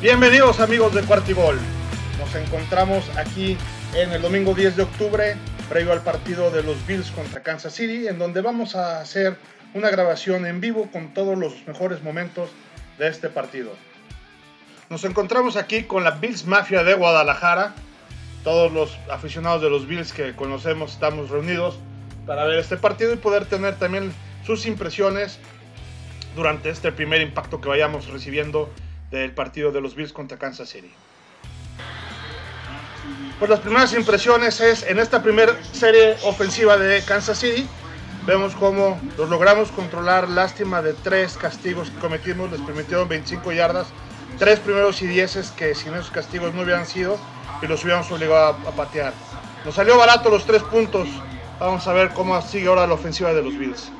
Bienvenidos amigos de Cuartigol. Nos encontramos aquí en el domingo 10 de octubre, previo al partido de los Bills contra Kansas City, en donde vamos a hacer una grabación en vivo con todos los mejores momentos de este partido. Nos encontramos aquí con la Bills Mafia de Guadalajara. Todos los aficionados de los Bills que conocemos estamos reunidos para ver este partido y poder tener también sus impresiones durante este primer impacto que vayamos recibiendo del partido de los Bills contra Kansas City. Pues las primeras impresiones es en esta primera serie ofensiva de Kansas City. Vemos cómo los logramos controlar. Lástima de tres castigos que cometimos. Les permitieron 25 yardas. Tres primeros y dieces que sin esos castigos no hubieran sido y los hubiéramos obligado a, a patear. Nos salió barato los tres puntos. Vamos a ver cómo sigue ahora la ofensiva de los Bills.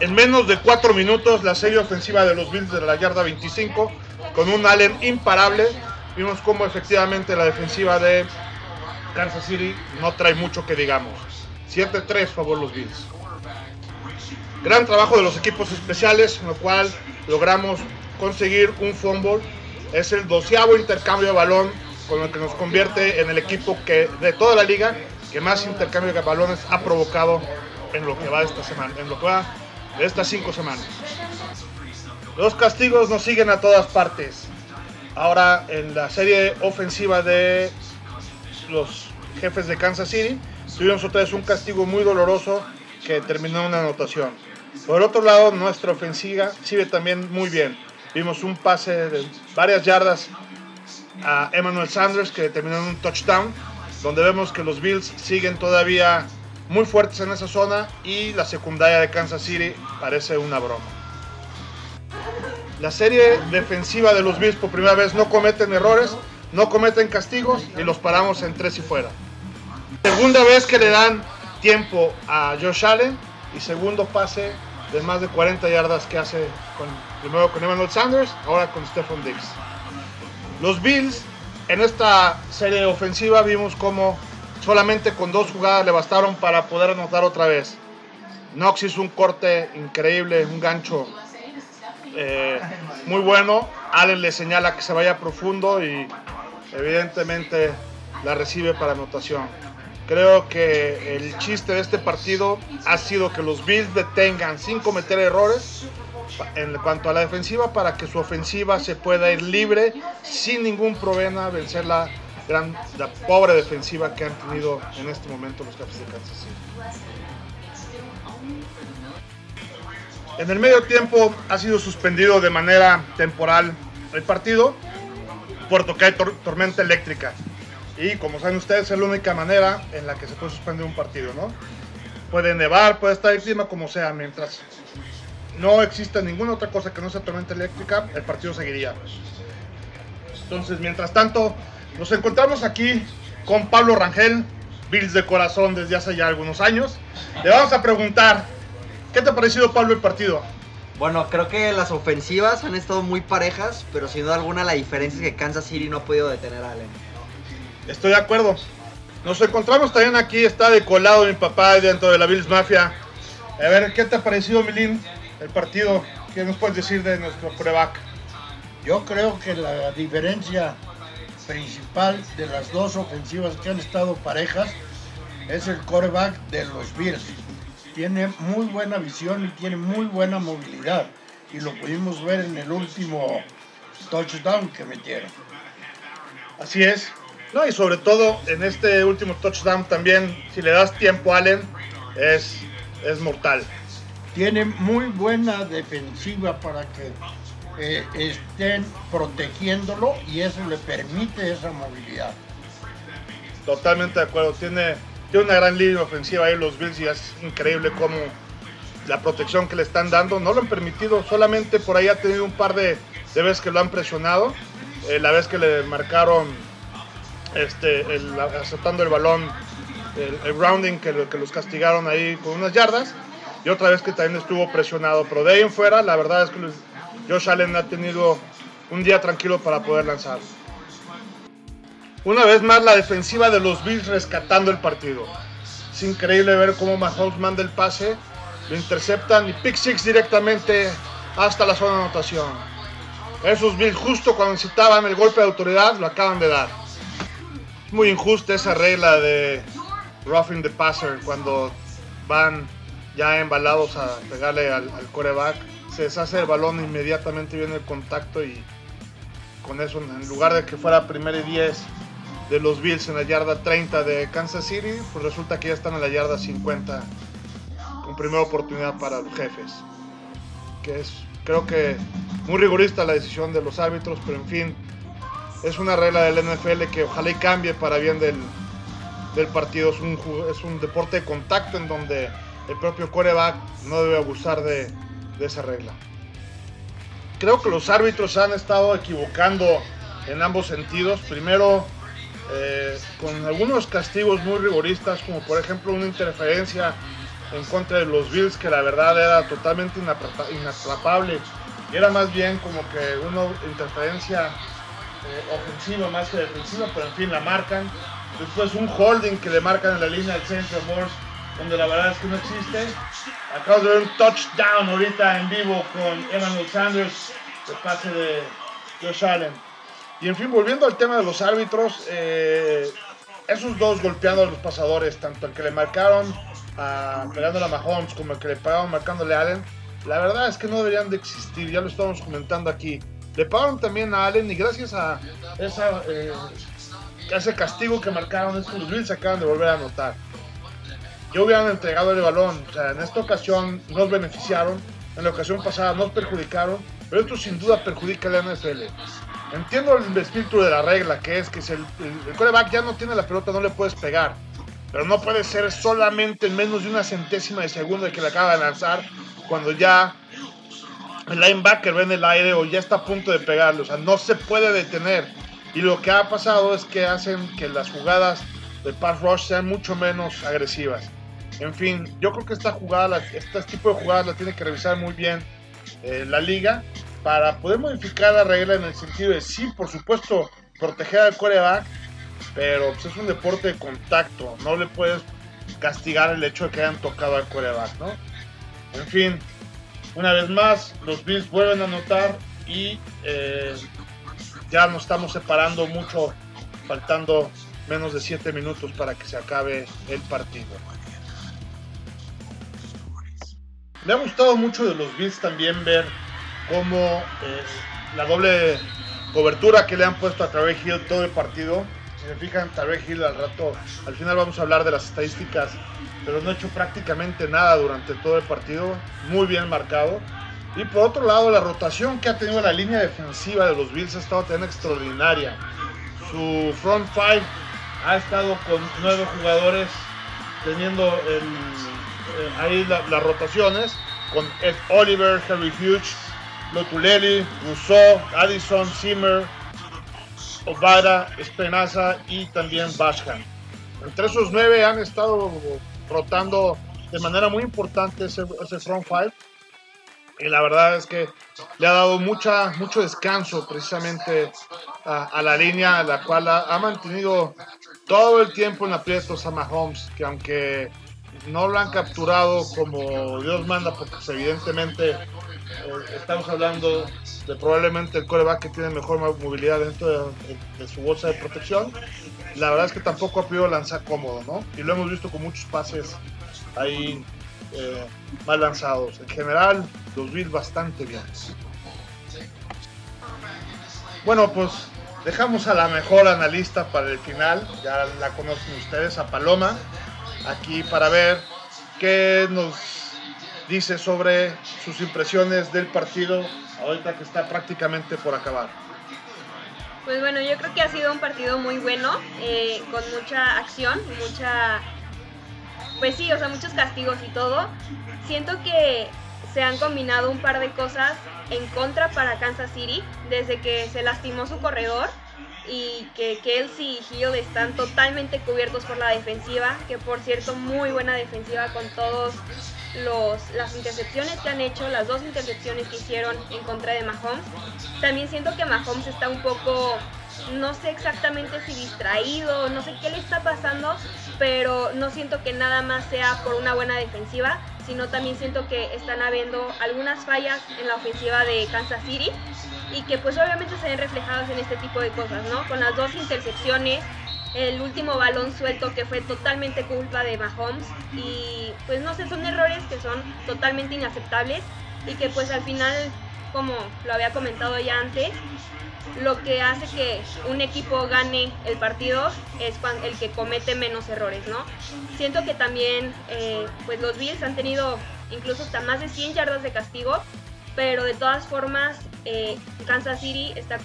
En menos de cuatro minutos, la serie ofensiva de los Bills de la yarda 25, con un Allen imparable. Vimos cómo efectivamente la defensiva de Kansas City no trae mucho que digamos. 7-3 favor los Bills. Gran trabajo de los equipos especiales, en lo cual logramos conseguir un fumble. Es el doceavo intercambio de balón, con el que nos convierte en el equipo que de toda la liga que más intercambio de balones ha provocado en lo que va esta semana, en lo que va de estas cinco semanas. Los castigos nos siguen a todas partes. Ahora en la serie ofensiva de los jefes de Kansas City, tuvimos otra vez un castigo muy doloroso que terminó en una anotación. Por otro lado, nuestra ofensiva sigue también muy bien. Vimos un pase de varias yardas a Emmanuel Sanders que terminó en un touchdown, donde vemos que los Bills siguen todavía muy fuertes en esa zona y la secundaria de Kansas City parece una broma. La serie defensiva de los Bills por primera vez no cometen errores, no cometen castigos y los paramos en tres y fuera. Segunda vez que le dan tiempo a Josh Allen y segundo pase de más de 40 yardas que hace con, primero con Emmanuel Sanders, ahora con Stephon Diggs. Los Bills en esta serie ofensiva vimos como solamente con dos jugadas le bastaron para poder anotar otra vez. Knox hizo un corte increíble, un gancho eh, muy bueno. Allen le señala que se vaya profundo y evidentemente la recibe para anotación. Creo que el chiste de este partido ha sido que los Bills detengan sin cometer errores en cuanto a la defensiva para que su ofensiva se pueda ir libre sin ningún problema vencer la gran, la pobre defensiva que han tenido en este momento los Cafés de Kansas City. En el medio tiempo ha sido suspendido de manera temporal el partido por tocar tor tormenta eléctrica. Y como saben ustedes, es la única manera en la que se puede suspender un partido, ¿no? Puede nevar, puede estar el clima como sea, mientras no exista ninguna otra cosa que no sea tormenta eléctrica, el partido seguiría. Entonces, mientras tanto, nos encontramos aquí con Pablo Rangel, Bills de corazón desde hace ya algunos años. Le vamos a preguntar, ¿qué te ha parecido Pablo el partido? Bueno, creo que las ofensivas han estado muy parejas, pero sin duda alguna la diferencia es que Kansas City no ha podido detener a Allen. Estoy de acuerdo. Nos encontramos también aquí, está de colado mi papá dentro de la Bills Mafia. A ver, ¿qué te ha parecido, Milín, el partido? ¿Qué nos puedes decir de nuestro coreback? Yo creo que la diferencia principal de las dos ofensivas que han estado parejas es el coreback de los Bills. Tiene muy buena visión y tiene muy buena movilidad. Y lo pudimos ver en el último touchdown que metieron. Así es. No, y sobre todo en este último touchdown también, si le das tiempo a Allen, es, es mortal. Tiene muy buena defensiva para que eh, estén protegiéndolo y eso le permite esa movilidad. Totalmente de acuerdo. Tiene, tiene una gran línea ofensiva ahí los Bills y es increíble cómo la protección que le están dando no lo han permitido. Solamente por ahí ha tenido un par de, de veces que lo han presionado. Eh, la vez que le marcaron este, aceptando el balón, el, rounding que, los castigaron ahí con unas yardas. Y otra vez que también estuvo presionado. Pero de ahí en fuera, la verdad es que Josh Allen ha tenido un día tranquilo para poder lanzar. Una vez más la defensiva de los Bills rescatando el partido. Es increíble ver cómo Mahomes manda el pase, lo interceptan y pick six directamente hasta la zona de anotación. Esos Bills justo cuando necesitaban el golpe de autoridad lo acaban de dar. Muy injusta esa regla de roughing the passer cuando van ya embalados a pegarle al, al coreback. Se deshace el balón inmediatamente viene el contacto y con eso en lugar de que fuera primera y 10 de los Bills en la yarda 30 de Kansas City, pues resulta que ya están en la yarda 50 con primera oportunidad para los jefes. Que es, creo que muy rigorista la decisión de los árbitros, pero en fin, es una regla del NFL que ojalá y cambie para bien del, del partido. Es un, es un deporte de contacto en donde el propio coreback no debe abusar de, de esa regla. Creo que los árbitros han estado equivocando en ambos sentidos. Primero, eh, con algunos castigos muy rigoristas, como por ejemplo una interferencia en contra de los Bills, que la verdad era totalmente inatrapable. Y era más bien como que una interferencia eh, ofensiva más que defensiva, pero en fin la marcan. Después un holding que le marcan en la línea del centro Morse, donde la verdad es que no existe. Acabo de ver un touchdown ahorita en vivo con Emmanuel Sanders, el pase de Josh Allen. Y en fin, volviendo al tema de los árbitros, eh, esos dos golpeando a los pasadores, tanto el que le marcaron a, pegándole a Mahomes como el que le pagaron marcándole a Allen, la verdad es que no deberían de existir, ya lo estamos comentando aquí. Le pagaron también a Allen y gracias a esa, eh, ese castigo que marcaron, es que los Bills acaban de volver a anotar. Yo hubieran entregado el balón, o sea, en esta ocasión nos beneficiaron, en la ocasión pasada nos perjudicaron, pero esto sin duda perjudica a NFL. Entiendo el espíritu de la regla, que es que si el, el, coreback ya no tiene la pelota, no le puedes pegar. Pero no puede ser solamente en menos de una centésima de segundo de que le acaba de lanzar, cuando ya el linebacker ve en el aire o ya está a punto de pegarle. O sea, no se puede detener. Y lo que ha pasado es que hacen que las jugadas de pass rush sean mucho menos agresivas. En fin, yo creo que esta jugada, este tipo de jugadas la tiene que revisar muy bien eh, la liga para poder modificar la regla en el sentido de sí, por supuesto, proteger al coreback, pero pues, es un deporte de contacto, no le puedes castigar el hecho de que hayan tocado al coreback, ¿no? En fin, una vez más, los Bills vuelven a anotar y eh, ya nos estamos separando mucho, faltando menos de 7 minutos para que se acabe el partido. Me ha gustado mucho de los Bills también ver cómo la doble cobertura que le han puesto a Travis Hill todo el partido. Si se fijan, Travis Hill al rato, al final vamos a hablar de las estadísticas, pero no ha hecho prácticamente nada durante todo el partido. Muy bien marcado. Y por otro lado, la rotación que ha tenido la línea defensiva de los Bills ha estado tan extraordinaria. Su front five ha estado con nueve jugadores teniendo el, ahí la, las rotaciones con Ed Oliver, Harry Hughes, Lotulelli, Rousseau, Addison, Zimmer, Ovada, Espenaza y también Basham. Entre esos nueve han estado rotando de manera muy importante ese, ese front five y la verdad es que le ha dado mucha, mucho descanso precisamente a, a la línea, la cual ha, ha, mantenido todo el tiempo en aprietos a Mahomes, que aunque no lo han capturado como Dios manda, porque pues, evidentemente eh, estamos hablando de probablemente el coreback que tiene mejor movilidad dentro de, su bolsa de protección, la verdad es que tampoco ha podido lanzar cómodo, ¿no? Y lo hemos visto con muchos pases ahí eh, mal lanzados. En general, los Bills bastante bien. Bueno, pues dejamos a la mejor analista para el final. Ya la conocen ustedes, a Paloma, aquí para ver qué nos dice sobre sus impresiones del partido ahorita que está prácticamente por acabar. Pues bueno, yo creo que ha sido un partido muy bueno, eh, con mucha acción, mucha pues sí, o sea, muchos castigos y todo. Siento que se han combinado un par de cosas en contra para Kansas City desde que se lastimó su corredor y que Kelsey y Hill están totalmente cubiertos por la defensiva, que por cierto muy buena defensiva con todos los, las intercepciones que han hecho, las dos intercepciones que hicieron en contra de Mahomes. También siento que Mahomes está un poco no sé exactamente si distraído, no sé qué le está pasando, pero no siento que nada más sea por una buena defensiva, sino también siento que están habiendo algunas fallas en la ofensiva de Kansas City y que pues obviamente se ven reflejadas en este tipo de cosas, ¿no? Con las dos intercepciones, el último balón suelto que fue totalmente culpa de Mahomes y pues no sé, son errores que son totalmente inaceptables y que pues al final, como lo había comentado ya antes, lo que hace que un equipo gane el partido es el que comete menos errores, ¿no? Siento que también eh, pues los Bills han tenido incluso hasta más de 100 yardas de castigo, pero de todas formas eh, Kansas City está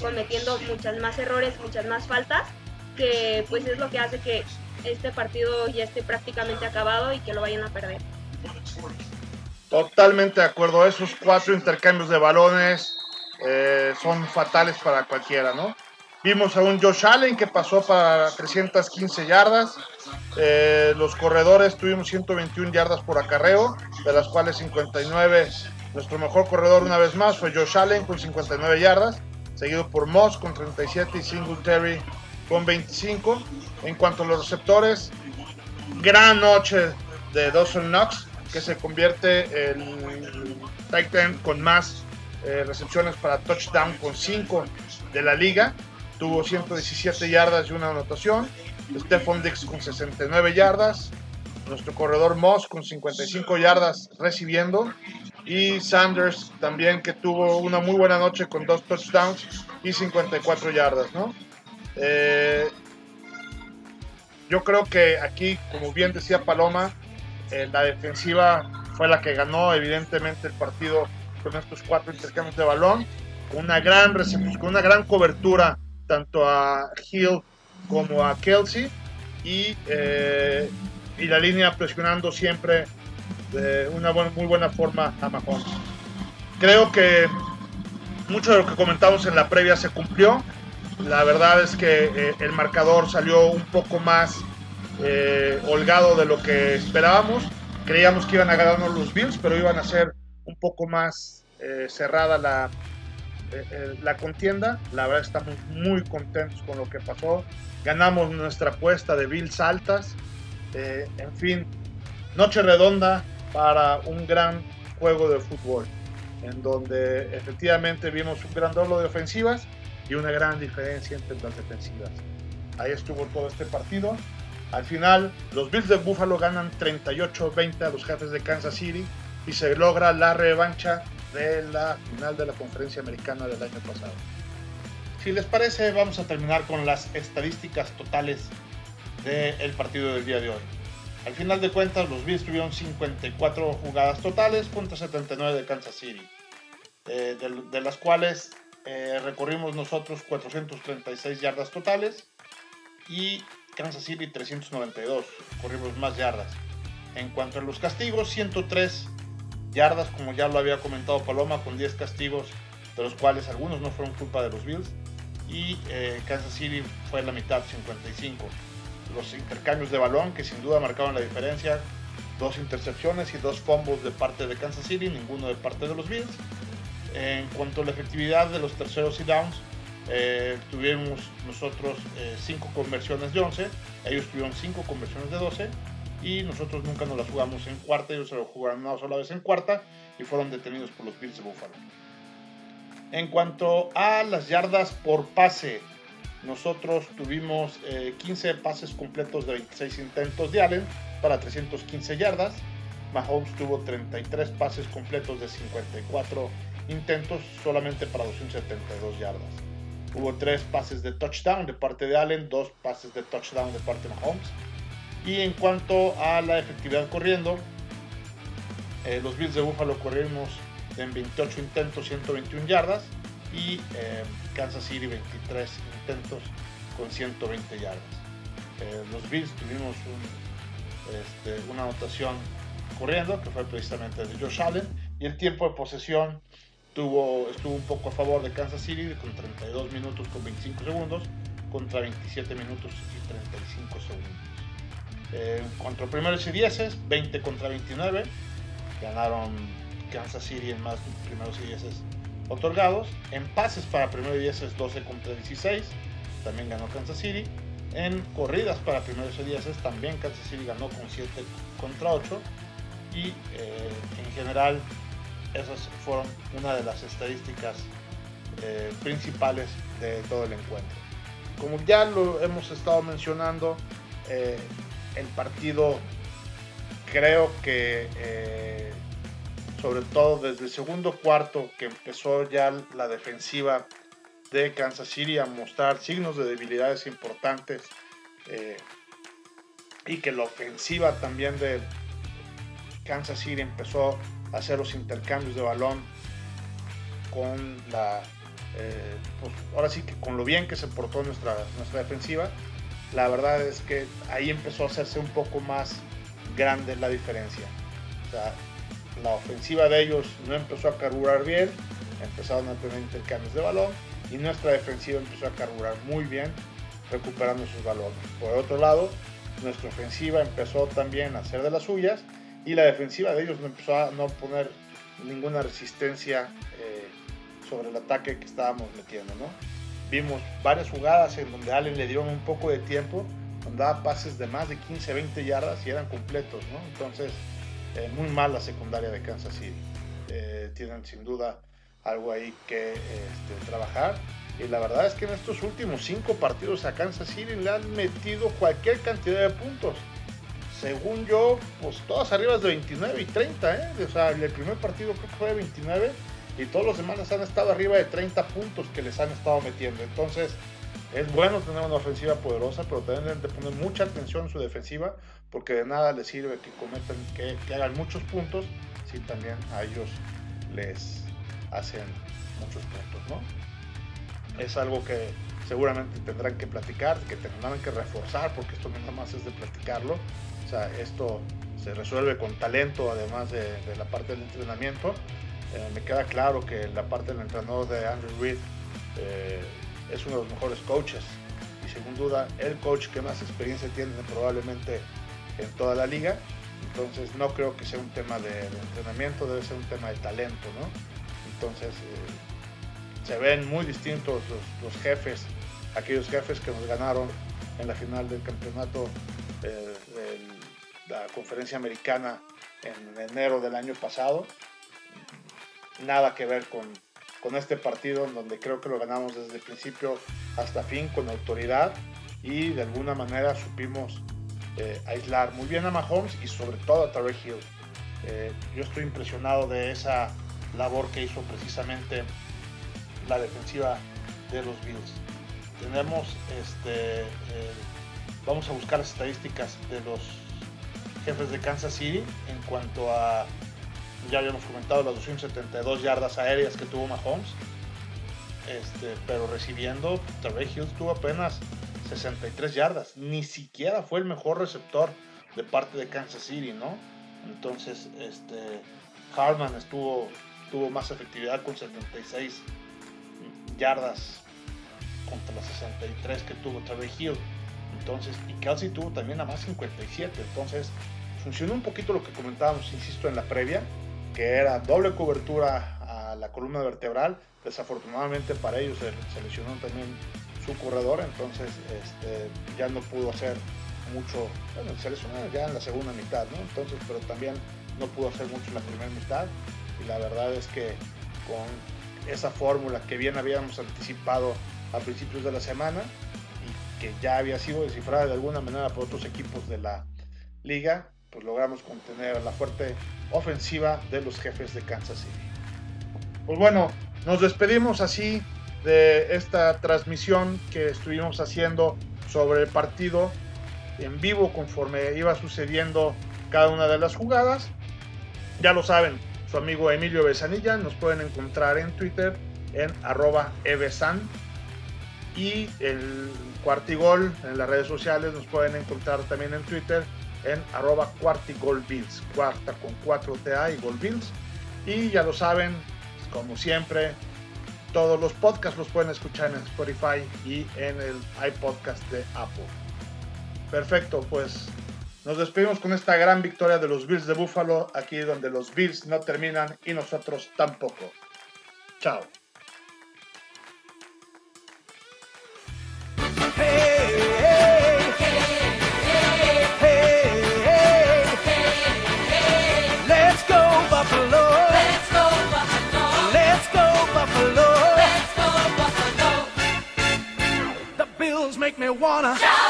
cometiendo muchas más errores, muchas más faltas, que pues es lo que hace que este partido ya esté prácticamente acabado y que lo vayan a perder. Totalmente de acuerdo, esos cuatro intercambios de balones eh, son fatales para cualquiera, ¿no? Vimos a un Josh Allen que pasó para 315 yardas. Eh, los corredores tuvimos 121 yardas por acarreo, de las cuales 59. Nuestro mejor corredor una vez más fue Josh Allen con 59 yardas, seguido por Moss con 37 y Singletary con 25. En cuanto a los receptores, gran noche de Dawson Knox, que se convierte en Titan con más eh, recepciones para touchdown con 5 de la liga. Tuvo 117 yardas y una anotación. Stephon Dix con 69 yardas. Nuestro corredor Moss con 55 yardas recibiendo. Y Sanders también que tuvo una muy buena noche con dos touchdowns y 54 yardas. ¿no? Eh, yo creo que aquí, como bien decía Paloma, eh, la defensiva fue la que ganó evidentemente el partido con estos cuatro intercambios de balón, una gran con una gran cobertura tanto a Hill como a Kelsey y, eh, y la línea presionando siempre de una muy buena forma a Mahomes. Creo que mucho de lo que comentamos en la previa se cumplió. La verdad es que eh, el marcador salió un poco más eh, holgado de lo que esperábamos. Creíamos que iban a ganarnos los Bills, pero iban a ser un poco más eh, cerrada la, la contienda. La verdad estamos muy contentos con lo que pasó. Ganamos nuestra apuesta de Bills altas. en fin, noche redonda para un gran juego de fútbol, en donde efectivamente vimos un gran doble de ofensivas y una gran diferencia entre las defensivas. Ahí estuvo todo este partido. Al final, los Bills de Buffalo ganan 38-20 a los jefes de Kansas City y se logra la revancha de la final de la conferencia americana del año pasado. Si les parece, vamos a terminar con las estadísticas totales del partido del día de hoy. Al final de cuentas, los Bills tuvieron 54 jugadas totales contra 79 de Kansas City, eh, de, las cuales eh, recorrimos nosotros 436 yardas totales y Kansas City 392, corrimos más yardas. En cuanto a los castigos, 103 yardas, como ya lo había comentado Paloma, con 10 castigos, de los cuales algunos no fueron culpa de los Bills, y eh, Kansas City fue la mitad, 55 los intercambios de balón que sin duda marcaron la diferencia. Dos intercepciones y dos fumbles de parte de Kansas City, ninguno de parte de los Bills. En cuanto a la efectividad de los terceros y downs, eh, tuvimos nosotros 5 eh, conversiones de 11, ellos tuvieron 5 conversiones de 12 y nosotros nunca nos las jugamos en cuarta, ellos se lo jugaron una sola vez en cuarta y fueron detenidos por los Bills de Buffalo. En cuanto a las yardas por pase, nosotros tuvimos 15 eh, pases completos de 26 intentos de Allen para 315 yardas. Mahomes tuvo 33 pases completos de 54 intentos solamente para 272 yardas. Hubo 3 pases de touchdown de parte de Allen, 2 pases de touchdown de parte de Mahomes. Y en cuanto a la efectividad corriendo, eh, los Bills de Buffalo corrimos en 28 intentos, 121 yardas y eh, Kansas City 23 intentos con 120 yardas. Eh, los Bills tuvimos este, una anotación corriendo que fue precisamente de Josh Allen y el tiempo de posesión tuvo, estuvo un poco a favor de Kansas City con 32 minutos con 25 segundos contra 27 minutos y 35 segundos. Eh, contra primeros y dieces, 20 contra 29, ganaron Kansas City en más primeros y dieces otorgados. En pases para primero y 10 es 12 contra 16, también ganó Kansas City. En corridas para primeros y 10 también Kansas City ganó con 7 contra 8. y eh, en general esas fueron una de las estadísticas eh, principales de todo el encuentro. Como ya lo hemos estado mencionando, eh, el partido creo que sobre todo desde el segundo cuarto que empezó ya la defensiva de Kansas City a mostrar signos de debilidades importantes y que la ofensiva también de Kansas City empezó hacer los intercambios de balón con la eh, pues ahora sí que con lo bien que se portó nuestra, nuestra defensiva la verdad es que ahí empezó a hacerse un poco más grande la diferencia. O sea, la ofensiva de ellos no empezó a carburar bien empezaron a tener intercambios de balón y nuestra defensiva empezó a carburar muy bien recuperando sus balones. Por otro lado nuestra ofensiva empezó también a hacer de las suyas y la defensiva de ellos no empezó a no poner ninguna resistencia eh, sobre el ataque que estábamos metiendo, ¿no? Vimos varias jugadas en donde Allen le dieron un poco de tiempo, donde daba pases de más de 15, 20 yardas y eran completos, ¿no? Entonces, eh, muy mal la secundaria de Kansas City. Eh, tienen sin duda algo ahí que este, trabajar. Y la verdad es que en estos últimos cinco partidos a Kansas City le han metido cualquier cantidad de puntos. Según yo, pues todas arriba de 29 y 30, ¿eh? O sea, el primer partido creo que fue de 29 y todos los demás han estado arriba de 30 puntos que les han estado metiendo. Entonces, es bueno tener una ofensiva poderosa, pero también deben de poner mucha atención en su defensiva, porque de nada les sirve que cometan, que, que hagan muchos puntos, si también a ellos les hacen muchos puntos, ¿no? es algo que seguramente tendrán que platicar, que tendrán que reforzar, porque esto no nada más es de platicarlo. O sea, esto se resuelve con talento, además de, la parte del entrenamiento. Eh, me queda claro que la parte del entrenador de Andrew Reid eh, es uno de los mejores coaches y sin duda el coach que más experiencia tiene probablemente en toda la liga. Entonces no creo que sea un tema de, entrenamiento, debe ser un tema de talento, ¿no? Entonces eh, se ven muy distintos los, jefes, aquellos jefes que nos ganaron en la final del campeonato la conferencia americana en enero del año pasado. Nada que ver con, con este partido en donde creo que lo ganamos desde el principio hasta fin con autoridad y de alguna manera supimos eh, aislar muy bien a Mahomes y sobre todo a Tarek Hill. Eh, yo estoy impresionado de esa labor que hizo precisamente la defensiva de los Bills. Tenemos, este, eh, vamos a buscar las estadísticas de los jefes de Kansas City en cuanto a, ya habíamos comentado, las 272 yardas aéreas que tuvo Mahomes, este, pero recibiendo, Trey Hill tuvo apenas 63 yardas, ni siquiera fue el mejor receptor de parte de Kansas City, ¿no? Entonces, este, Harman estuvo, tuvo más efectividad con 76 yardas contra las 63 que tuvo Trevor Hill. Entonces, y Kelsey tuvo también a más 57. Entonces, funcionó un poquito lo que comentábamos, insisto, en la previa, que era doble cobertura a la columna vertebral. Desafortunadamente para ellos se, lesionó también su corredor, entonces este, ya no pudo hacer mucho, bueno, se lesionó ya en la segunda mitad, ¿no? Entonces, pero también no pudo hacer mucho en la primera mitad. Y la verdad es que con esa fórmula que bien habíamos anticipado a principios de la semana y que ya había sido descifrada de alguna manera por otros equipos de la liga, pues logramos contener la fuerte ofensiva de los jefes de Kansas City. Pues bueno, nos despedimos así de esta transmisión que estuvimos haciendo sobre el partido en vivo conforme iba sucediendo cada una de las jugadas. Ya lo saben, su amigo Emilio Besanilla. Nos pueden encontrar en Twitter en arroba evesan. Y el cuartigol en las redes sociales nos pueden encontrar también en Twitter en arroba cuartigolbills. Cuarta con 4TA y golbills. Y ya lo saben, como siempre, todos los podcasts los pueden escuchar en Spotify y en el iPodcast de Apple. Perfecto, pues nos despedimos con esta gran victoria de los Bills de Buffalo, aquí donde los Bills no terminan y nosotros tampoco. Chao. Make me wanna shout.